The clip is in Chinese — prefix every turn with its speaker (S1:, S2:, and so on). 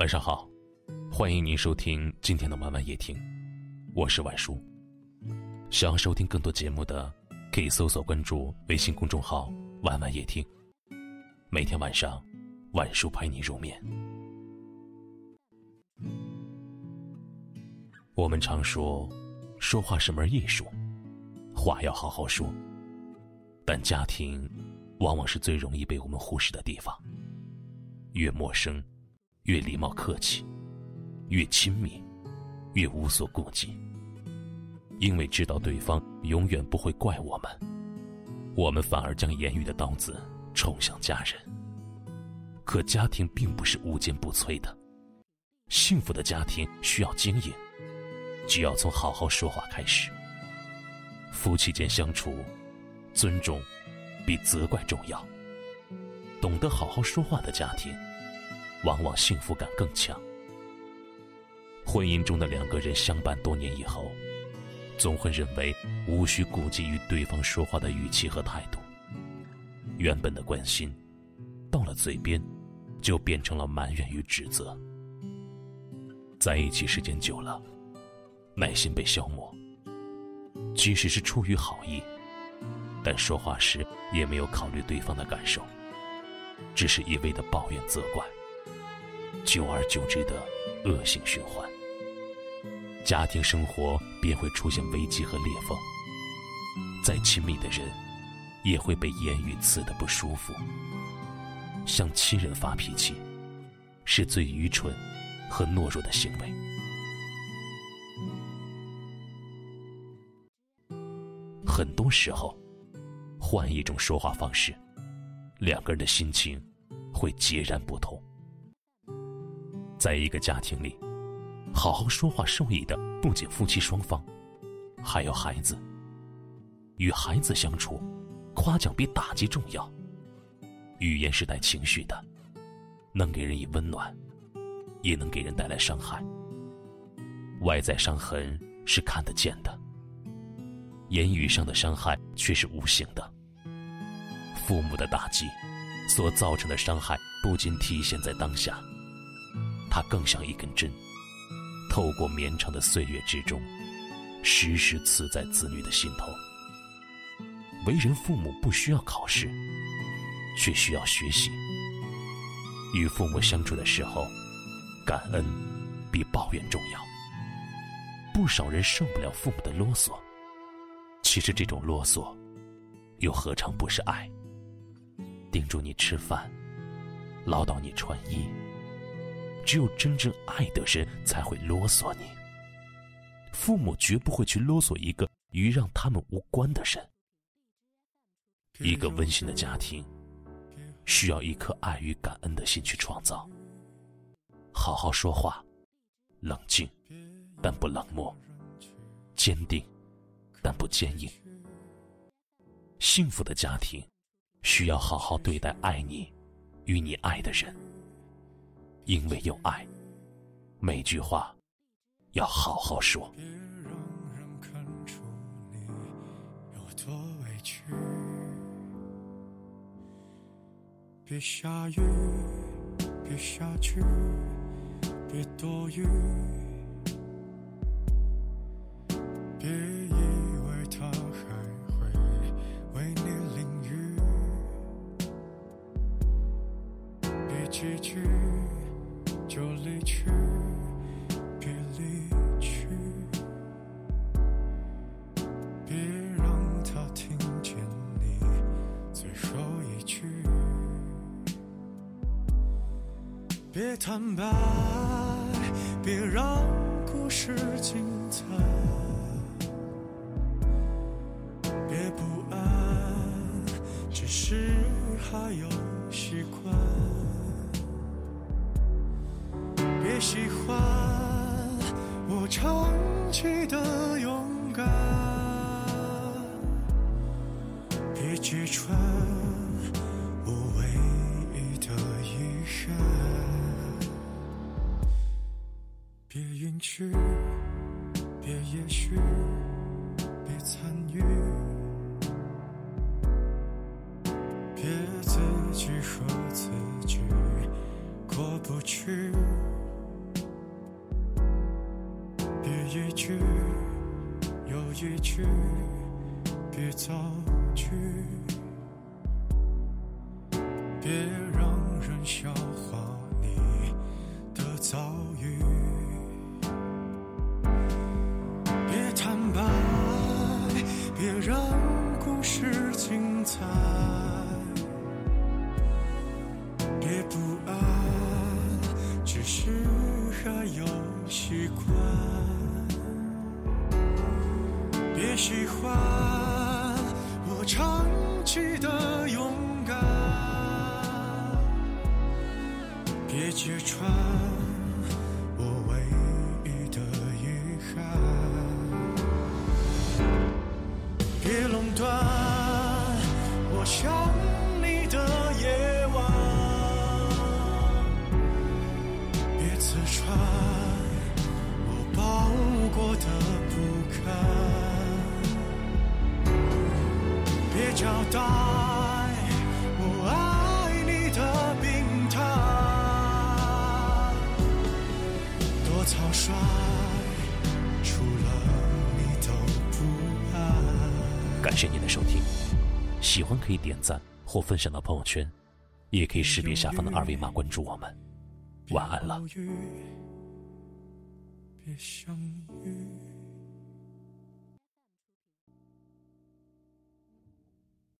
S1: 晚上好，欢迎您收听今天的晚晚夜听，我是晚叔。想要收听更多节目的，可以搜索关注微信公众号“晚晚夜听”，每天晚上，晚叔陪你入眠。我们常说，说话是门艺术，话要好好说，但家庭往往是最容易被我们忽视的地方。越陌生。越礼貌客气，越亲密，越无所顾忌。因为知道对方永远不会怪我们，我们反而将言语的刀子冲向家人。可家庭并不是无坚不摧的，幸福的家庭需要经营，就要从好好说话开始。夫妻间相处，尊重比责怪重要。懂得好好说话的家庭。往往幸福感更强。婚姻中的两个人相伴多年以后，总会认为无需顾及与对方说话的语气和态度。原本的关心，到了嘴边，就变成了埋怨与指责。在一起时间久了，耐心被消磨。即使是出于好意，但说话时也没有考虑对方的感受，只是一味的抱怨责怪。久而久之的恶性循环，家庭生活便会出现危机和裂缝。再亲密的人，也会被言语刺得不舒服。向亲人发脾气，是最愚蠢和懦弱的行为。很多时候，换一种说话方式，两个人的心情会截然不同。在一个家庭里，好好说话受益的不仅夫妻双方，还有孩子。与孩子相处，夸奖比打击重要。语言是带情绪的，能给人以温暖，也能给人带来伤害。外在伤痕是看得见的，言语上的伤害却是无形的。父母的打击所造成的伤害，不仅体现在当下。它更像一根针，透过绵长的岁月之中，时时刺在子女的心头。为人父母不需要考试，却需要学习。与父母相处的时候，感恩比抱怨重要。不少人受不了父母的啰嗦，其实这种啰嗦，又何尝不是爱？叮嘱你吃饭，唠叨你穿衣。只有真正爱的人才会啰嗦你。父母绝不会去啰嗦一个与让他们无关的人。一个温馨的家庭，需要一颗爱与感恩的心去创造。好好说话，冷静，但不冷漠；坚定，但不坚硬。幸福的家庭，需要好好对待爱你与你爱的人。因为有爱，每句话要好好说。别让人看出你有多委屈。别下雨，别下去，别多余。别以为他还会为你淋雨。别几句。就离去，别离去，别让他听见你最后一句。别坦白，别让故事精彩，别不安，只是还有习惯。喜欢我长期的勇敢，别揭穿我唯一的遗憾，别允许，别也许，别参与，别自己和自己过不去。
S2: 一句又一句，别造句，别让人笑话你的遭遇，别坦白，别让我长期的勇敢，别揭穿我唯一的遗憾，别垄断我草率，除了你都不爱。
S1: 感谢您的收听，喜欢可以点赞或分享到朋友圈，也可以识别下方的二维码关注我们。晚安了。
S2: 别相遇。